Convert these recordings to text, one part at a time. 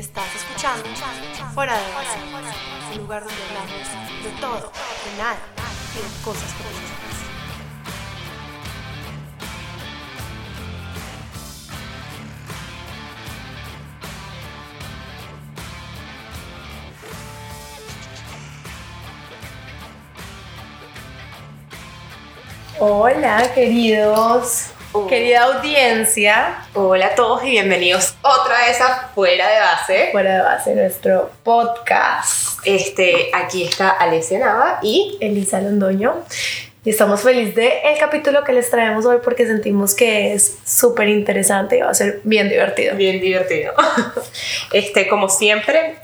Estás escuchando Fuera de Base, un lugar donde hablamos de todo, de nada y de cosas comunes. Hola, queridos, Oh. querida audiencia, Hola a todos y bienvenidos otra vez a Fuera de Base. fuera de base nuestro podcast. Este, aquí está Alessia Nava y Elisa Londoño. Y estamos felices de el capítulo que les traemos hoy porque sentimos que es súper interesante y va a ser bien divertido. bien divertido. Este, como siempre,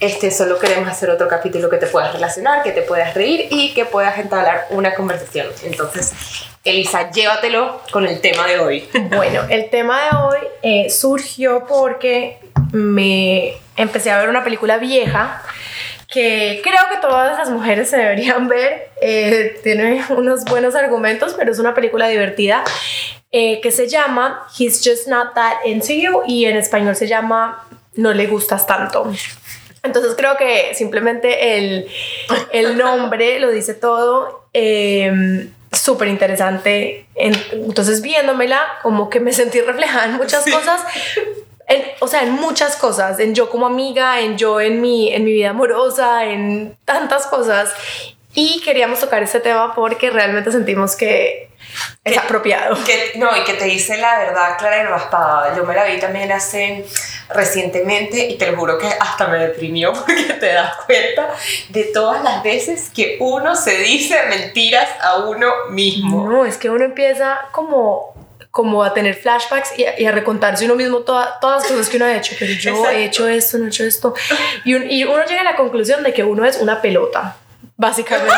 este, solo queremos hacer otro capítulo que te puedas relacionar, que te puedas reír y que puedas entablar una conversación. Entonces, Elisa, llévatelo con el tema de hoy. Bueno, el tema de hoy eh, surgió porque me empecé a ver una película vieja que creo que todas las mujeres se deberían ver. Eh, tiene unos buenos argumentos, pero es una película divertida eh, que se llama He's Just Not That Into You y en español se llama No le gustas tanto. Entonces creo que simplemente el, el nombre lo dice todo. Eh, Súper interesante. En- Entonces viéndomela, como que me sentí reflejada en muchas cosas. En- o sea, en muchas cosas, en yo como amiga, en yo en mi, en mi vida amorosa, en tantas cosas. Y queríamos tocar este tema porque realmente sentimos que es Que- apropiado. Que, no, y que te dice la verdad clara y raspada. Yo me la vi también hace recientemente y te lo juro que hasta me deprimió porque te das cuenta de todas las veces que uno se dice mentiras a uno mismo. No, es que uno empieza como, como a tener flashbacks y a, y a recontarse uno mismo toda- todas las cosas que uno ha hecho. Pero yo Exacto. he hecho esto, no he hecho esto. Y, un- y uno llega a la conclusión de que uno es una pelota, básicamente.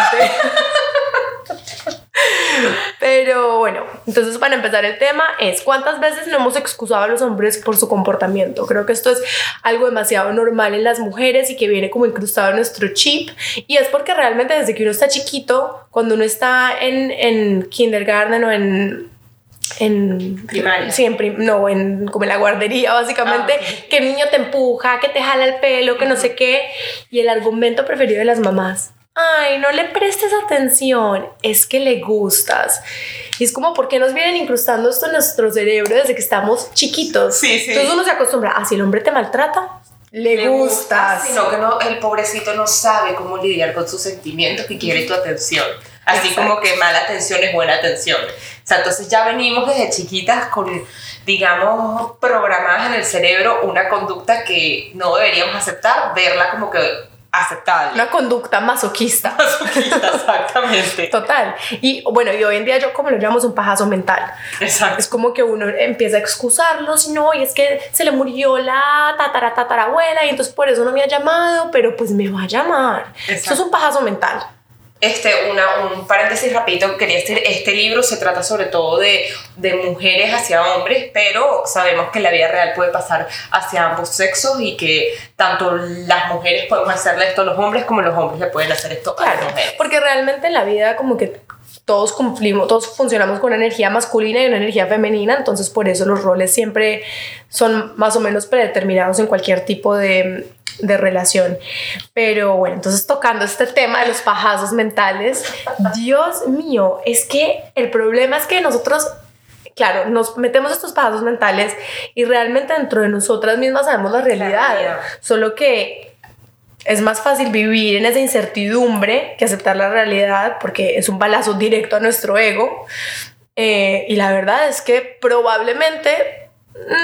Pero bueno, entonces para empezar el tema es cuántas veces no hemos excusado a los hombres por su comportamiento. Creo que esto es algo demasiado normal en las mujeres y que viene como incrustado en nuestro chip y es porque realmente desde que uno está chiquito, cuando uno está en, en kindergarten o en en Primaria. sí, en prim- no, en como en la guardería básicamente, Ah, que el niño te empuja, que te jala el pelo, que no sé qué, y el argumento preferido de las mamás. Ay, no le prestes atención, es que le gustas. Y es como, ¿por qué nos vienen incrustando esto en nuestro cerebro desde que estamos chiquitos? Sí, sí. Entonces uno se acostumbra, ah, si el hombre te maltrata, le, Le gustas. Sino que no, el pobrecito no sabe cómo lidiar con sus sentimientos y quiere tu atención. Así Exacto. como que mala atención es buena atención. O sea, entonces ya venimos desde chiquitas con, digamos, programadas en el cerebro una conducta que no deberíamos aceptar, verla como que aceptable. Una conducta masoquista. Masoquista, exactamente. Total. Y bueno, y hoy en día yo como lo llamamos un pajazo mental. Exacto. Es como que uno empieza a excusarlos, no, y es que se le murió la tatara tatarabuela y entonces por eso no me ha llamado, pero pues me va a llamar. Eso es Exacto. un pajazo mental. Este, una, un paréntesis rapidito, quería decir, este libro se trata sobre todo de, de mujeres hacia hombres, pero sabemos que la vida real puede pasar hacia ambos sexos y que tanto las mujeres podemos hacerle esto a los hombres como los hombres le pueden hacer esto a las mujeres. porque realmente en la vida como que todos cumplimos, todos funcionamos con una energía masculina y una energía femenina, entonces por eso los roles siempre son más o menos predeterminados en cualquier tipo de, de relación. Pero bueno, entonces tocando este tema de los pajazos mentales, Dios mío, es que el problema es que nosotros Claro, nos metemos estos pajazos mentales y realmente dentro de nosotras mismas sabemos la realidad. realidad. Solo que es más fácil vivir en esa incertidumbre que aceptar la realidad porque es un balazo directo a nuestro ego. Eh, y la verdad es que probablemente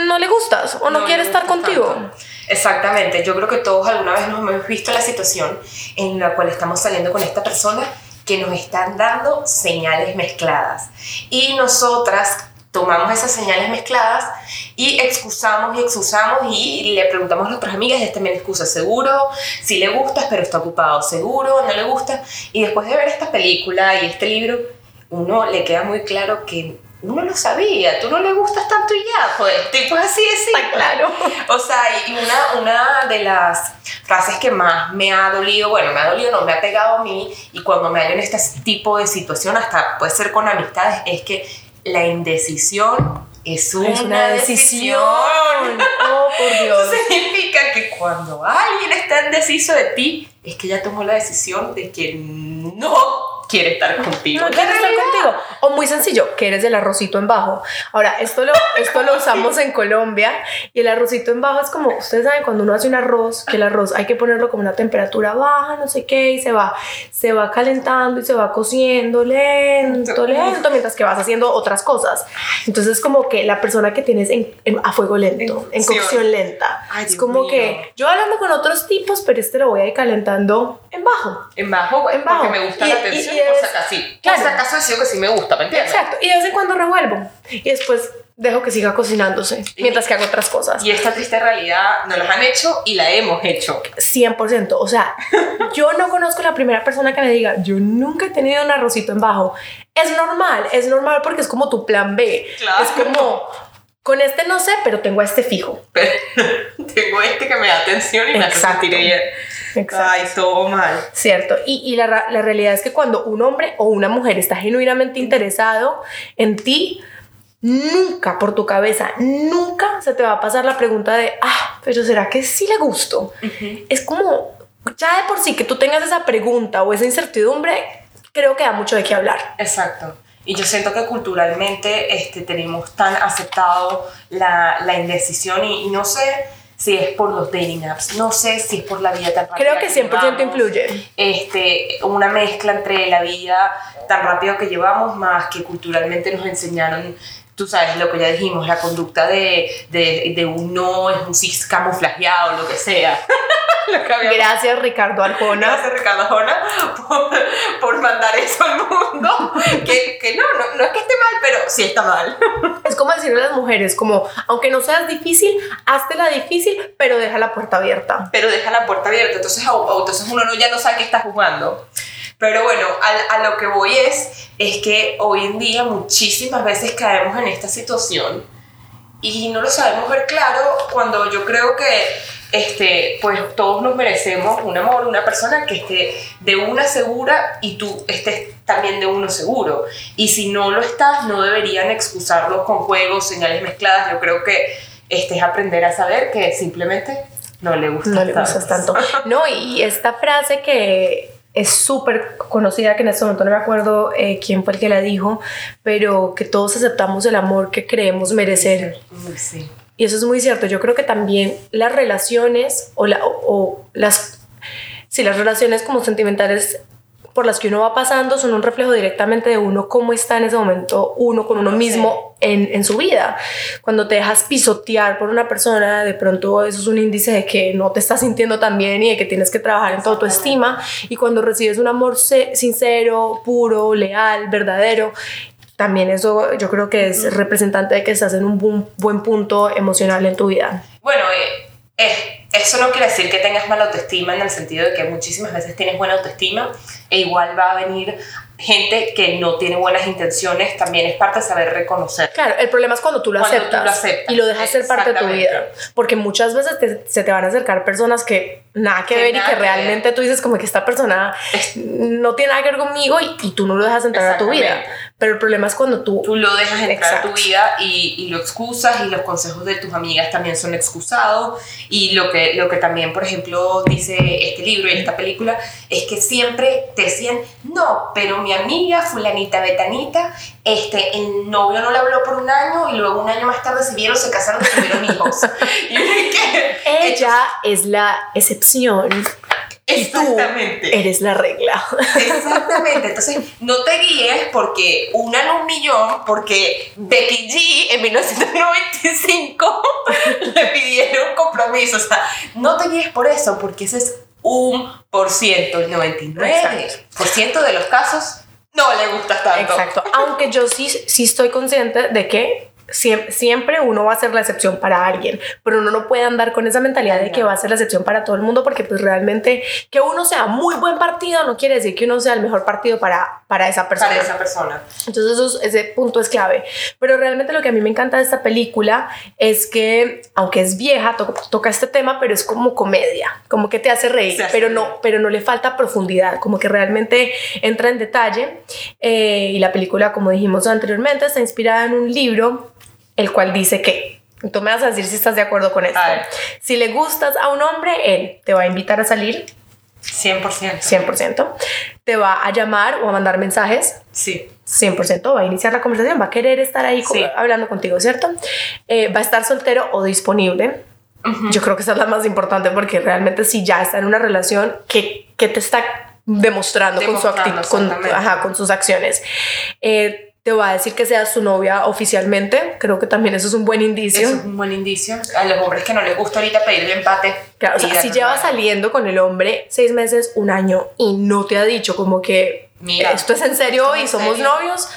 no le gustas o no, le quiere estar contigo. tanto. Exactamente, yo creo que todos alguna vez nos hemos visto la situación en la cual estamos saliendo con esta persona que nos están dando señales mezcladas y nosotras tomamos esas señales mezcladas y excusamos y excusamos y le preguntamos a nuestras amigas, esta también excusa seguro, si le gustas pero está ocupado, seguro, no le gusta y después de ver esta película y este libro, uno le queda muy claro que uno lo sabía, tú no le gustas tanto y ya, pues, tipo así simple. Está claro. O sea, y una, una de las frases que más me ha dolido, bueno, me ha dolido, no, me ha pegado a mí, y cuando me hallo en este tipo de situación, hasta puede ser con amistades, es que la indecisión es una, Es una decisión. Oh, por Dios. Eso significa que cuando alguien está indeciso de ti, es que ya tomó la decisión de que no quiere estar contigo. No quiero estar contigo. O muy sencillo, que eres el arrocito en bajo. Ahora, esto lo, esto lo usamos en Colombia y el arrocito en bajo es como, ustedes saben, cuando uno hace un arroz, que el arroz hay que ponerlo como una temperatura baja, no sé qué, y se va, se va calentando y se va cociendo lento, lento, mientras que vas haciendo otras cosas. Entonces, como que la persona que tienes en, en- a fuego lento, En en cocción. lenta, Ay, es como mío. que yo hablando con otros tipos, pero este lo voy a ir calentando en bajo. En bajo, En bajo. porque me gusta Y- la atención y y, por es- si acaso sí. claro. Por si acaso decido que sí me gusta, ¿me entiendes? Exacto, y de vez en cuando revuelvo y después dejo que siga cocinándose mientras que hago otras cosas. Y esta triste realidad nos las han hecho y la hemos hecho. 100%, o sea, yo no conozco la primera persona que me diga, yo nunca he tenido un arrocito en bajo. Es normal, es normal porque es como tu plan B. Claro. Es como, con este no sé, pero tengo este fijo. Pero tengo este que me da atención y me hace Exacto. sentir bien. Exacto. Ay, todo mal. Cierto, y, y la, la realidad es que cuando un hombre o una mujer está genuinamente interesado en ti, nunca por tu cabeza, nunca se te va a pasar la pregunta de, ah, pero ¿será que sí le gusto? Es como, ya de por sí que tú tengas esa pregunta o esa incertidumbre, creo que da mucho de qué hablar. Exacto. Y yo siento que culturalmente este, tenemos tan aceptado la, la indecisión y, y no sé si es por los dating apps, no sé si es por la vida tan rápida Creo que 100% llevamos, influye. Este, una mezcla entre la vida tan rápido que llevamos más que culturalmente nos enseñaron, tú sabes, lo que ya dijimos, la conducta de, de, de un no es un cis camuflajeado, lo que sea. Lo que habíamos Gracias Ricardo Arjona. Gracias Ricardo Arjona por, por mandar eso al mundo. Que, que no, no, no es que esté mal, pero sí está mal. Es como decirle a las mujeres, como, aunque no seas difícil, la difícil, pero deja la puerta abierta. Pero deja la puerta abierta, entonces, entonces uno no, ya no sabe qué está jugando. Pero bueno, a, a lo que voy es, es que hoy en día muchísimas veces caemos en esta situación y no lo sabemos ver claro cuando yo creo que este, pues todos nos merecemos un amor, una persona que esté de una segura y tú estés también de uno seguro. Y si no lo estás, no deberían excusarlo con juegos, señales mezcladas. Yo creo que este es aprender a saber que simplemente no le gusta no le gustas tanto. No, y esta frase que es súper conocida, que en este momento no me acuerdo eh, quién fue el que la dijo, pero que todos aceptamos el amor que creemos merecer. Sí. Y eso es muy cierto. Yo creo que también las relaciones o, la, o, o las, sí, las relaciones como sentimentales por las que uno va pasando son un reflejo directamente de uno, cómo está en ese momento uno con uno mismo en, en su vida. Cuando te dejas pisotear por una persona, de pronto eso es un índice de que no te estás sintiendo tan bien y de que tienes que trabajar en tu autoestima. Y cuando recibes un amor sincero, puro, leal, verdadero, también eso yo creo que es representante de que estás en un buen, buen punto emocional en tu vida. Bueno, eh, eh, eso no quiere decir que tengas mala autoestima en el sentido de que muchísimas veces tienes buena autoestima e igual va a venir gente que no tiene buenas intenciones, también es parte de saber reconocer. Claro, el problema es cuando tú lo, Cuando tú aceptas, lo aceptas. y lo dejas ser parte de tu vida. Porque muchas veces te- se te van a acercar personas que nada que Que ver y nada que que realmente tú dices como que esta persona no tiene nada que ver conmigo y, y tú no lo dejas entrar a tu vida. Pero el problema es cuando tú... Tú lo dejas entrar a tu Exacto. vida y, y lo excusas y los consejos de tus amigas también son excusados y lo que, lo que también, por ejemplo, dice este libro y esta película es que siempre te decían, no, pero mi amiga fulanita betanita, este, el novio no le habló por un año y luego un año más tarde se vieron, se casaron y tuvieron hijos. y que, Ella es la excepción y tú Exactamente. eres la regla. Exactamente, entonces no te guíes porque una en un millón, porque Becky G en 1995 le pidieron compromiso, o sea, no te guíes por eso, porque ese es un por ciento, el 99% por ciento de los casos no le gustas tanto. Exacto. Aunque yo sí, sí estoy consciente de que siem- siempre uno va a ser la excepción para alguien, pero uno no puede andar con esa mentalidad de que va a ser la excepción para todo el mundo, porque pues realmente que uno sea muy buen partido no quiere decir que uno sea el mejor partido para, para esa persona. Para esa persona. Entonces eso ese punto es clave. Pero realmente lo que a mí me encanta de esta película es que, aunque es vieja, to- toca este tema, pero es como comedia, como que te hace reír, pero no, pero no le falta profundidad, como que realmente entra en detalle. Eh, y la película, como dijimos anteriormente, está inspirada en un libro el cual dice que, tú me vas a decir si estás de acuerdo con esto. Si le gustas a un hombre, él te va a invitar a salir 100%. 100%, te va a llamar o a mandar mensajes Sí. 100%, va a iniciar la conversación, va a querer estar ahí Sí. hablando contigo, ¿cierto? Eh, va a estar soltero o disponible. Yo creo que esa es la más importante porque realmente si ya está en una relación, ¿qué, qué te está demostrando, con su Demostrando, actitud, con, exactamente. ajá, con sus acciones? Eh, te va a decir que sea su novia oficialmente, creo que también eso es un buen indicio. Eso es un buen indicio. A los hombres que no les gusta ahorita pedirle empate. Claro, o sea, si llevas "Hermano, saliendo con el hombre seis meses, un año y no te ha dicho como que Mira, esto es en serio y somos serio". novios,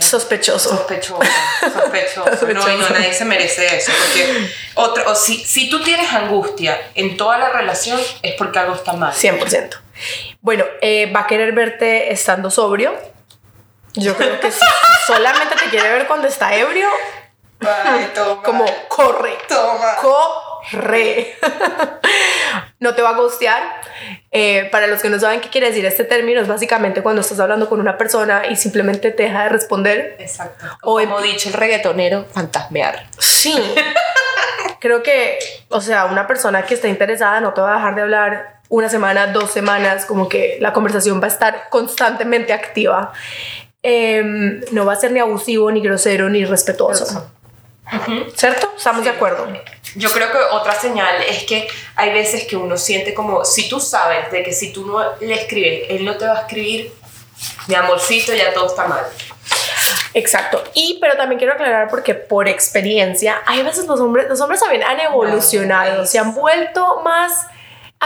sospechoso. Sospechoso, sospechoso. No, y no, Sospechoso. nadie se merece eso. Porque otro, o si, si tú tienes angustia en toda la relación, es porque algo está mal. 100%. Bueno, eh, va a querer verte estando sobrio. Yo creo que si solamente te quiere ver cuando está ebrio, Ay, toma. como corre, Toma. corre. no te va a ghostear. Eh, para los que no saben qué quiere decir este término, es básicamente cuando estás hablando con una persona y simplemente te deja de responder. Exacto. O O em- como dicho el reggaetonero, fantasmear. Sí. Creo que, o sea, una persona que está interesada no te va a dejar de hablar una semana, dos semanas, como que la conversación va a estar constantemente activa. Em, no va a ser ni abusivo, ni grosero, ni respetuoso. ¿Cierto? Estamos de acuerdo. Yo creo que otra señal es que hay veces que uno siente como, si tú sabes de que si tú no le escribes, él no te va a escribir, mi amorcito, ya todo está mal. Exacto. Y, pero también quiero aclarar porque por experiencia, hay veces los hombres, los hombres también han evolucionado, se han vuelto más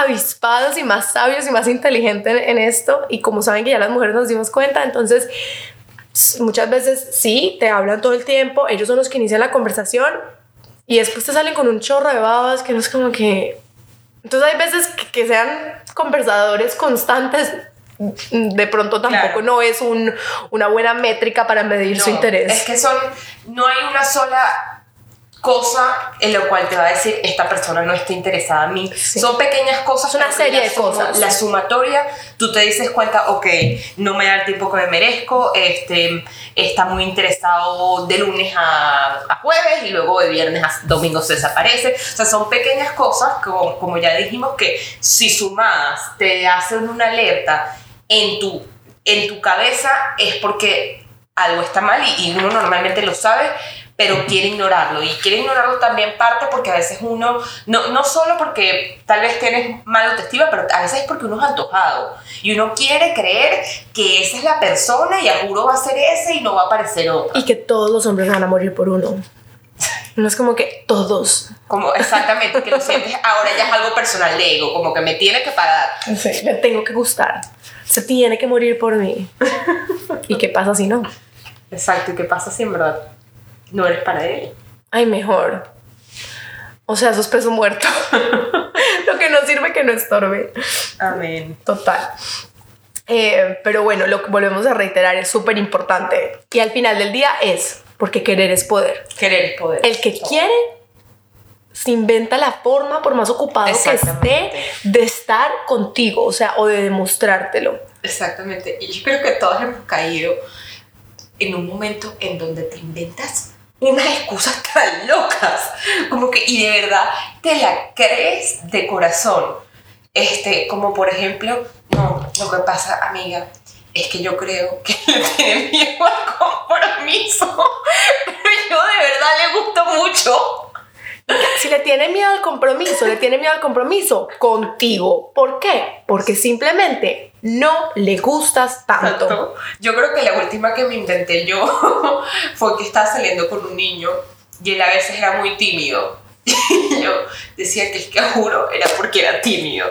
avispados y más sabios y más inteligentes en, en esto. Y como saben que ya las mujeres nos dimos cuenta, entonces muchas veces sí, te hablan todo el tiempo, ellos son los que inician la conversación y después te salen con un chorro de babas que no es como que... Entonces hay veces que, que sean conversadores constantes. De pronto tampoco Claro. no es un, una buena métrica para medir su No, interés. Es que son, no hay una sola cosa en lo cual te va a decir esta persona no está interesada en mí. Sí. Son pequeñas cosas. Una serie la de cosas. La sumatoria, tú te dices cuenta, ok, no me da el tiempo que me merezco, este, está muy interesado de lunes a, a jueves y luego de viernes a domingo se desaparece. O sea, son pequeñas cosas, como, como ya dijimos, que si sumadas te hacen una alerta en tu, en tu cabeza es porque algo está mal y, y uno normalmente lo sabe, pero quiere ignorarlo. Y quiere ignorarlo también parte porque a veces uno, no, no solo porque tal vez tienes mala autoestima, pero a veces es porque uno es antojado. Y uno quiere creer que esa es la persona y a juro va a ser ese y no va a aparecer otra. Y que todos los hombres van a morir por uno. No es como que todos. Como exactamente, que lo sientes ahora ya es algo personal de ego, como que me tiene que pagar. Sí, le tengo que gustar. Se tiene que morir por mí. ¿Y qué pasa si no? Exacto, ¿y qué pasa si en verdad no eres para él? Ay, mejor. O sea, eso es peso muerto. Lo que no sirve que no estorbe. Amén. Total. Eh, pero bueno, lo que volvemos a reiterar es súper importante. Y al final del día es, porque querer es poder. Querer es poder. El que quiere se inventa la forma, por más ocupado que esté, de estar contigo, o sea, o de demostrártelo. Exactamente. Y yo creo que todos hemos caído en un momento en donde te inventas unas excusas tan locas. Como que, y de verdad, te la crees de corazón. Este, como por ejemplo, no, lo que pasa, amiga, es que yo creo que le tiene miedo al compromiso. Pero yo de verdad le gusto mucho. Si le tiene miedo al compromiso, le tiene miedo al compromiso contigo. ¿Por qué? Porque simplemente no le gustas tanto. Tanto. Yo creo que la última que me inventé yo fue que estaba saliendo con un niño y él a veces era muy tímido. Y yo decía que es que juro era porque era tímido.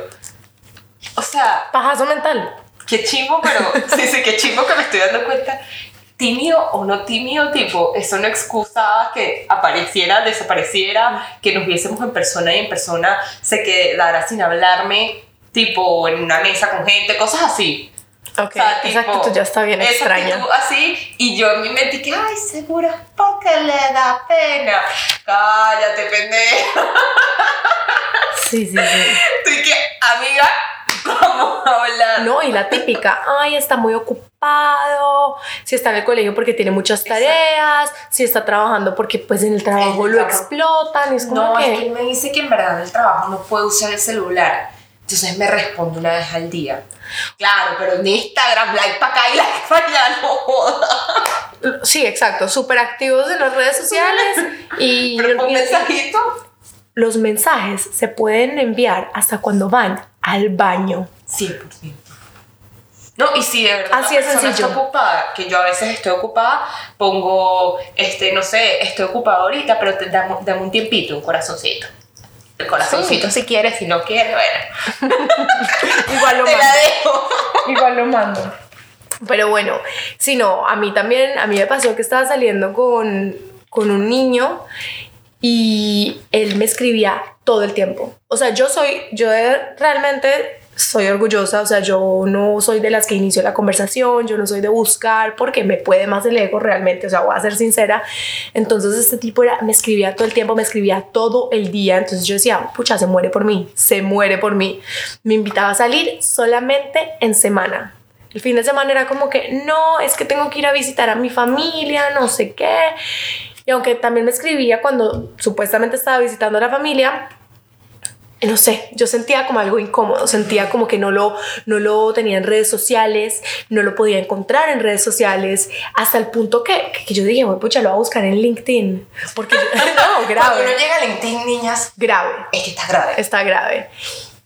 O sea, Pajazo mental. qué chimbo, pero sí, sí, qué chimbo que me estoy dando cuenta. Tímido o no tímido, tipo, eso no excusaba que apareciera, desapareciera, que nos viésemos en persona y en persona se quedara sin hablarme, tipo, en una mesa con gente, cosas así. Ok, O sea, esa tipo, actitud ya está bien esa extraña. actitud así, y yo en mi mente que, ay, seguro es porque le da pena. Cállate, pendeja. Sí, sí, sí. Estoy que, amiga, ¿Cómo hablar? No, y la típica, ay, está muy ocupado, si está en el colegio porque tiene muchas tareas, si está trabajando porque pues en el trabajo El lo trabajo. explotan, es como No, que... es que él me dice que en verdad en el trabajo no puede usar el celular. Entonces me responde una vez al día. Claro, pero en Instagram, like para acá y like para allá, no joda. Sí, exacto, súper activos en las redes sociales y, Pero un y- mensajito. los mensajes se pueden enviar hasta cuando van al baño. 100%. No, y si de verdad Así es persona sencillo. está ocupada, que yo a veces estoy ocupada, pongo, este, no sé, estoy ocupada ahorita, pero te, dame, dame un tiempito, un corazoncito. El corazoncito si quieres, si no quieres, bueno, Igual lo te la mando. dejo. Igual lo mando. Pero bueno, si no, a mí también, a mí me pasó que estaba saliendo con, con un niño y él me escribía todo el tiempo. O sea, yo soy, yo realmente soy orgullosa, o sea, yo no soy de las que inicio la conversación, yo no soy de buscar porque me puede más el ego realmente, o sea, voy a ser sincera. Entonces este tipo era, me escribía todo el tiempo, me escribía todo el día, entonces yo decía, pucha, se muere por mí, se muere por mí. Me invitaba a salir solamente en semana. El fin de semana era como que, no, es que tengo que ir a visitar a mi familia, no sé qué. Y aunque también me escribía cuando supuestamente estaba visitando a la familia, no sé, yo sentía como algo incómodo, sentía como que no lo, no lo tenía en redes sociales, no lo podía encontrar en redes sociales, hasta el punto que, que yo dije, bueno, pucha, lo voy a buscar en LinkedIn, porque no, Cuando grave, uno llega a LinkedIn, niñas, grave es que está grave. está grave.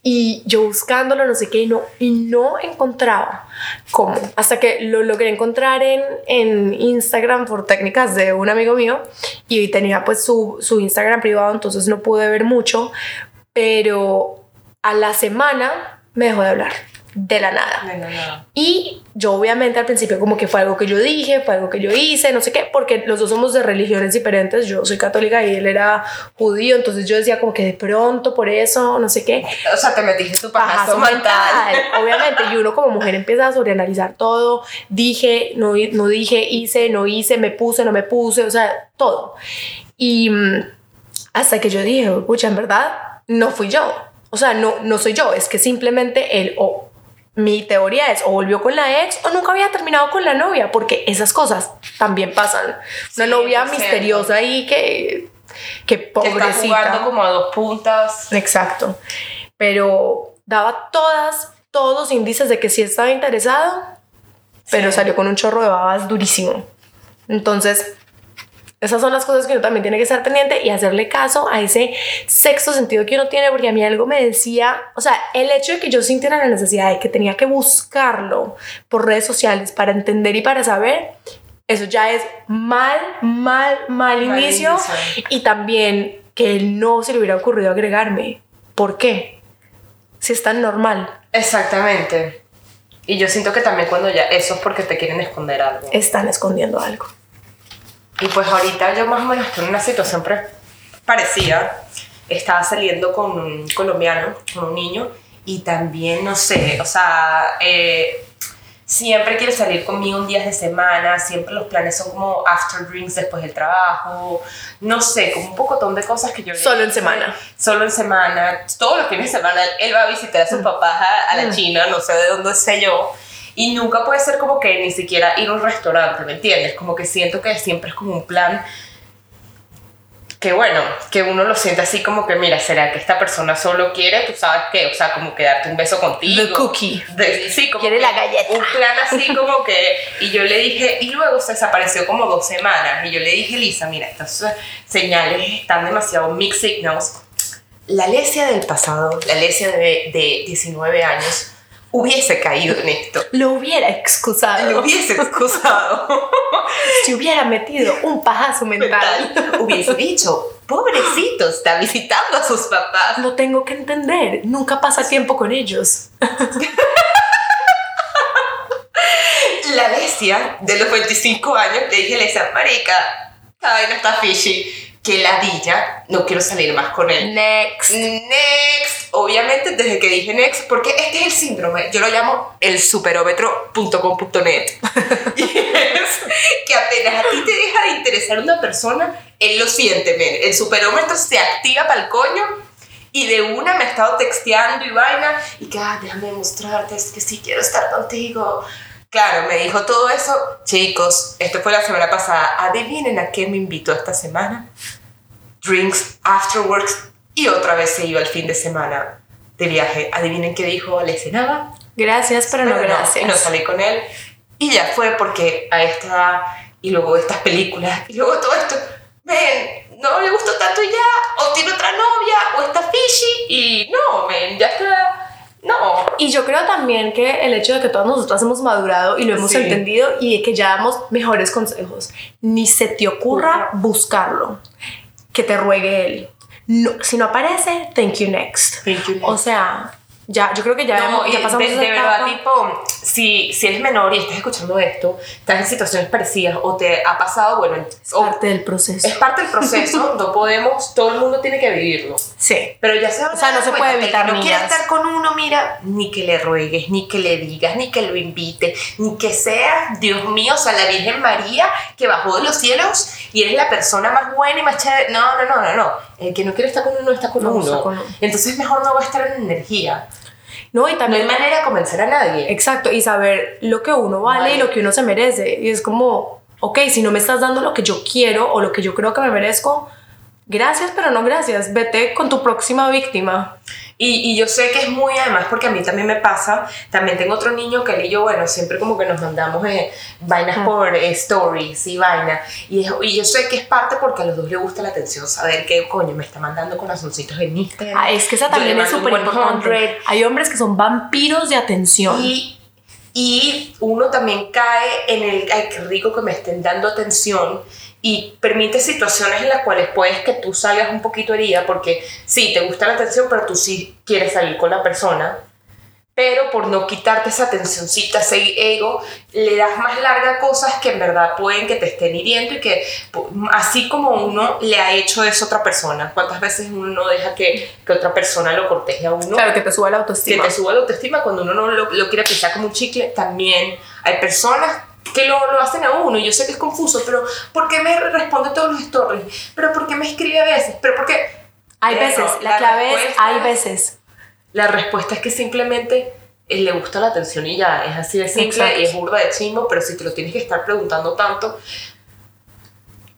Y yo buscándolo, no sé qué, y no, y no encontraba cómo. Hasta que lo logré encontrar en, en Instagram por técnicas de un amigo mío y tenía pues su, su Instagram privado, entonces no pude ver mucho, pero a la semana me dejó de hablar, de la nada. No, no, no. Y yo obviamente al principio como que fue algo que yo dije, fue algo que yo hice, no sé qué, porque los dos somos de religiones diferentes, yo soy católica y él era judío, entonces yo decía como que de pronto por eso, no sé qué, O sea, te metiste tu pajazo pajazo mental. mental, obviamente, y uno como mujer empieza a sobreanalizar todo, dije, no, no dije, hice, no hice, me puse, no me puse, o sea, todo. Y mm, hasta que yo dije, pucha, en verdad, no fui yo. O sea, no, no soy yo, es que simplemente él o mi teoría es o volvió con la ex o nunca había terminado con la novia, porque esas cosas también pasan. Una Sí, novia misteriosa ahí que, que Que está pobrecita. jugando como a dos puntas. Exacto. Pero daba todas, todos los índices de que sí estaba interesado, pero Sí. salió con un chorro de babas durísimo. Entonces, esas son las cosas que uno también tiene que estar pendiente y hacerle caso a ese sexto sentido que uno tiene, porque a mí algo me decía, o sea, el hecho de que yo sintiera la necesidad de que tenía que buscarlo por redes sociales para entender y para saber, eso ya es mal, mal, mal, Mal inicio. inicio. Y también que no se le hubiera ocurrido agregarme. ¿Por qué? Si es tan normal. Exactamente. Y yo siento que también cuando ya eso es porque te quieren esconder algo. Están escondiendo algo. Y pues ahorita yo más o menos estoy en una situación parecida. Estaba saliendo con un colombiano, con un niño, y también, no sé, o sea, eh, siempre quiere salir conmigo un día de semana, siempre los planes son como after drinks después del trabajo, no sé, como un pocotón de cosas que yo... Solo en semana. Solo en semana, todos los fines de semana él va a visitar a sus papás a, a la Mm. China, no sé de dónde sé yo. Y nunca puede ser como que ni siquiera ir a un restaurante, ¿me entiendes? Como que siento que siempre es como un plan que bueno, que uno lo siente así como que, mira, ¿será que esta persona solo quiere, tú sabes qué? O sea, como que darte un beso contigo. The cookie. De- sí, como Quiere la galleta. Un plan así como que, y yo le dije, y luego se desapareció como dos semanas, y yo le dije, Lisa, mira, estas señales están demasiado mixed signals. La Alesia del pasado, la Alesia de, de 19 años, hubiese caído en esto. Lo hubiera excusado. Lo hubiese excusado. Si hubiera metido un pajazo mental. mental. Hubiese dicho, pobrecito, está visitando a sus papás. Lo tengo que entender. Nunca pasa tiempo con ellos. La Alesia de los 25 años le dije, decía, marica, esta vaina está fishy. Que ladilla, no quiero salir más con él. Next. Next, obviamente desde que dije next, porque este es el síndrome, yo lo llamo el superómetro.com.net. y es que apenas a ti te deja de interesar una persona, él lo siente, men. El superómetro se activa para el coño Y de una me ha estado texteando y vaina, y que, ah, déjame demostrarte, es que sí quiero estar contigo. Claro, me dijo todo eso. Chicos, esto fue la semana pasada. Adivinen a qué me invitó esta semana. Drinks, afterworks, y otra vez se iba el fin de semana de viaje. Adivinen qué dijo, le cenaba. Gracias, pero, no gracias. no salí con él. Y ya fue porque a esta, y luego estas películas, y luego todo esto, ven, no le gustó tanto ya, o tiene otra novia, o está fishy, y no, ven, ya está. No. Y yo creo también que el hecho de que todas nosotras hemos madurado y lo hemos Sí. entendido y de que ya damos mejores consejos. Ni se te ocurra buscarlo. Que te ruegue él. No, si no aparece, thank you next. Thank you next. O sea, ya, yo creo que ya, No, hemos- ya y pasamos de, esa de verdad, etapa. tipo, si, si eres menor y estás escuchando esto, estás en situaciones parecidas o te ha pasado, bueno, Es o- parte del proceso. es parte del proceso, no podemos, todo el mundo tiene que vivirlo. Sí. Pero ya se O sea, no se puede evitar, No quiere niñas. estar con uno, mira, ni que le ruegues, ni que le digas, ni que lo invite, ni que sea, Dios mío, o sea, la Virgen María que bajó de los cielos y eres la persona más buena y más chévere. No, no, no, no, no. El que no quiere estar con uno no está con No uno. está con uno. Entonces mejor no va a estar en energía. No, y No hay también manera de convencer a nadie. Exacto, y saber lo que uno vale, Vale. y lo que uno se merece. Y es como, ok, si no me estás dando lo que yo quiero o lo que yo creo que me merezco, gracias, pero no gracias. Vete con tu próxima víctima. Y, y yo sé que es muy, además, porque a mí también me pasa, también tengo otro niño que él y yo, bueno, siempre como que nos mandamos eh, vainas por eh, stories y vaina. Y, y yo sé que es parte porque a los dos les gusta la atención, saber que, coño, me está mandando corazoncitos en Instagram. Ah, es que esa también es súper importante. 100. Hay hombres que son vampiros de atención. Y, y uno también cae en el, ay, qué rico que me estén dando atención y permite situaciones en las cuales puedes que tú salgas un poquito herida porque sí, te gusta la atención, pero tú sí quieres salir con la persona. Pero por no quitarte esa tensioncita, ese ego, le das más larga cosas que en verdad pueden que te estén hiriendo y que así como uno le ha hecho eso a otra persona, ¿cuántas veces uno no deja que, que otra persona lo corteje a uno? Claro, que te suba la que autoestima. te suba la autoestima cuando uno no lo, lo quiere pisar como un chicle, también hay personas que lo, lo hacen a uno. Yo sé que es confuso, pero ¿por qué me responde todos los stories? ¿Pero por qué me escribe a veces? ¿Pero por qué? Hay Eso, veces, la, la clave es, hay es- veces. La respuesta es que simplemente eh, le gusta la atención y ya, es así de simple Exacto. y es burda de chimbo, pero si te lo tienes que estar preguntando tanto,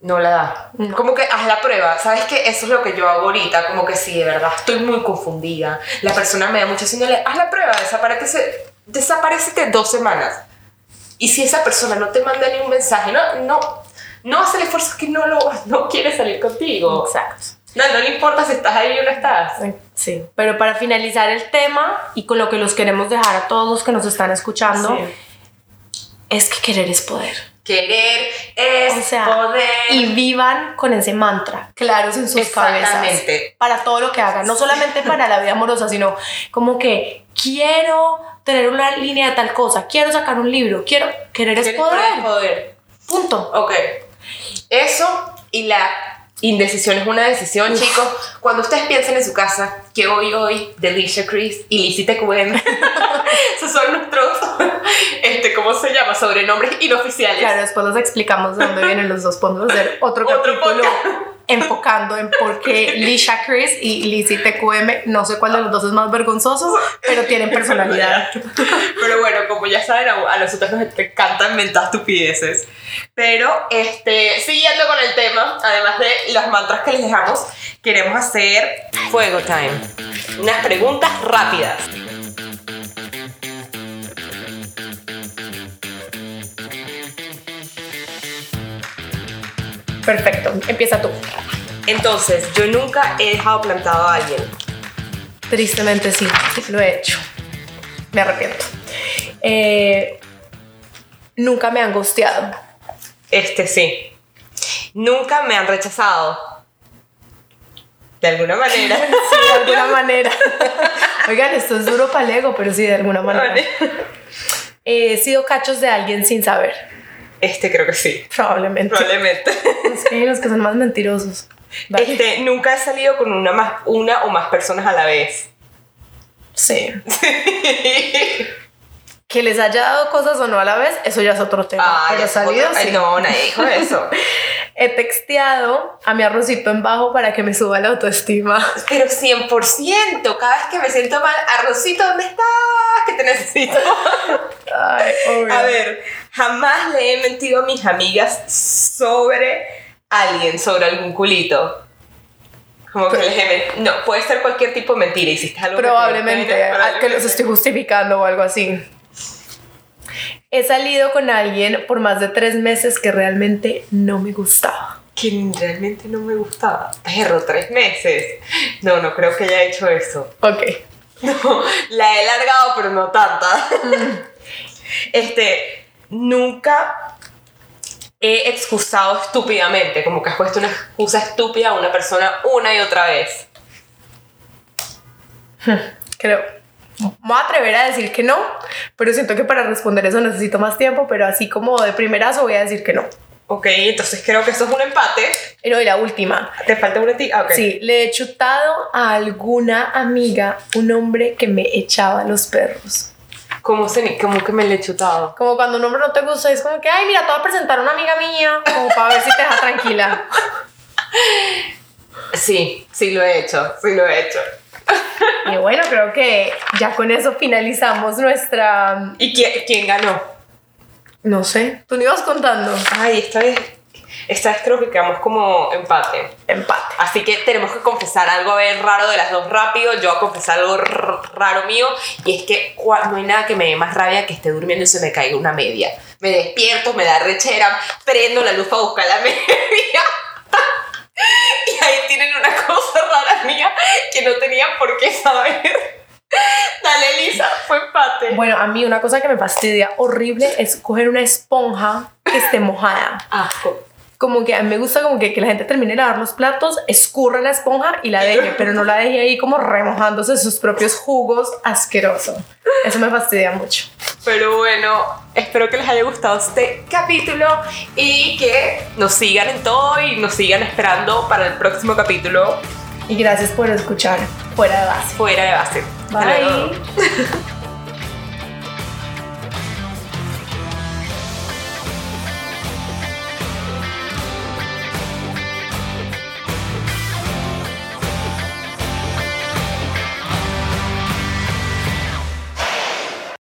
no la da. No. Como que haz la prueba, ¿sabes qué? Eso es lo que yo hago ahorita, como que sí, de verdad, estoy muy confundida. La persona me da mucha señal, haz la prueba, desaparece, desaparecete dos semanas. Y si esa persona no te manda ni un mensaje, no, no, no hace el esfuerzo es que no, lo, no quiere salir contigo. Exacto. No, no le importa si estás ahí o no estás. Sí, pero para finalizar el tema y con lo que los queremos dejar a todos los que nos están escuchando, es que querer es poder. Querer es O sea, poder. y vivan con ese mantra claros en sus cabezas para todo lo que hagan, no solamente para la vida amorosa, sino como que quiero tener una línea de tal cosa, quiero sacar un libro, quiero querer es poder. poder. Punto. Ok. Eso y la indecisión es una decisión, chicos. Cuando ustedes piensen en su casa, que hoy, hoy, Delicia Chris y Lizzie TQM, esos son nuestros, este, ¿cómo se llama? Sobrenombres inoficiales. Claro, después les explicamos de dónde vienen los dos. Podemos hacer otro, Otro capítulo podcast. Enfocando en por qué Lisha Chris y Lizzie TQM, no sé cuál de los dos es más vergonzoso, pero tienen personalidad. Pero bueno, como ya saben, a, a nosotros nos encantan inventar estupideces. Pero, este, siguiendo con el tema, además de las mantras que les dejamos, queremos hacer Fuego Time. Unas preguntas rápidas. Perfecto, empieza tú. Entonces, yo nunca he dejado plantado a alguien. Tristemente sí, lo he hecho. Me arrepiento. Eh, nunca me han gusteado. Este sí. Nunca me han rechazado. De alguna manera. Sí, de alguna manera. Oigan, esto es duro para el ego, pero sí, de alguna manera. Vale. He sido cachos de alguien sin saber. Este creo que sí. Probablemente. Probablemente. Es que los que son más mentirosos. Vale. Este, nunca he salido con una, más, una o más personas a la vez. Sí. Que les haya dado cosas o no a la vez, eso ya es otro tema. Ah, pero salido, otro- ay, sí. no, nadie dijo eso. he texteado a mi arrocito en bajo para que me suba la autoestima. Pero 100%, cada vez que me siento mal, arrocito, ¿dónde estás? Que te necesito. Ay, obvio. A ver, jamás le he mentido a mis amigas sobre alguien, sobre algún culito. Como que les he men- No, puede ser cualquier tipo de mentira. Hiciste algo que Probablemente, pena, ah, que los probablemente. estoy justificando o algo así. He salido con alguien por más de tres meses que realmente no me gustaba. Que realmente no me gustaba. Perro, tres meses. No, no creo que haya hecho eso. Ok. No, la he largado, pero no tanta. Este, nunca he excusado estúpidamente, como que has puesto una excusa estúpida a una persona una y otra vez. Creo. Me voy a atrever a decir que no, pero siento que para responder eso necesito más tiempo, pero así como de primerazo voy a decir que no. Ok, entonces creo que eso es un empate. Y no, y la última. ¿Te falta una ti? Ah, ok. Sí, le he chutado a alguna amiga un hombre que me echaba los perros. ¿Cómo, se, cómo que me le he chutado? Como cuando un hombre no te gusta, es como que, ay, mira, te voy a presentar a una amiga mía, como para ver si te deja tranquila. Sí, sí lo he hecho, sí lo he hecho. Y bueno, creo que ya con eso finalizamos nuestra... ¿Y quién, quién ganó? No sé, tú me ibas contando. Ay, esta vez, esta vez creo que quedamos como empate. Empate. Así que tenemos que confesar algo a ver raro de las dos rápido. Yo voy a confesar algo raro mío. Y es que no hay nada que me dé más rabia que esté durmiendo y se me caiga una media. Me despierto, me da rechera, prendo la luz para buscar la media. y ahí tienen una cosa rara mía que no tenían por qué saber. Dale, Elisa, fue empate. Bueno, a mí una cosa que me fastidia horrible es coger una esponja que esté mojada. Asco. Como que a mí me gusta como que, que la gente termine de lavar los platos, escurra la esponja y la deje, pero no la deje ahí como remojándose sus propios jugos asqueroso. Eso me fastidia mucho. Pero bueno, espero que les haya gustado este capítulo y que nos sigan en todo y nos sigan esperando para el próximo capítulo Y gracias por escuchar Fuera de Base. fuera de base. Hasta luego. Bye.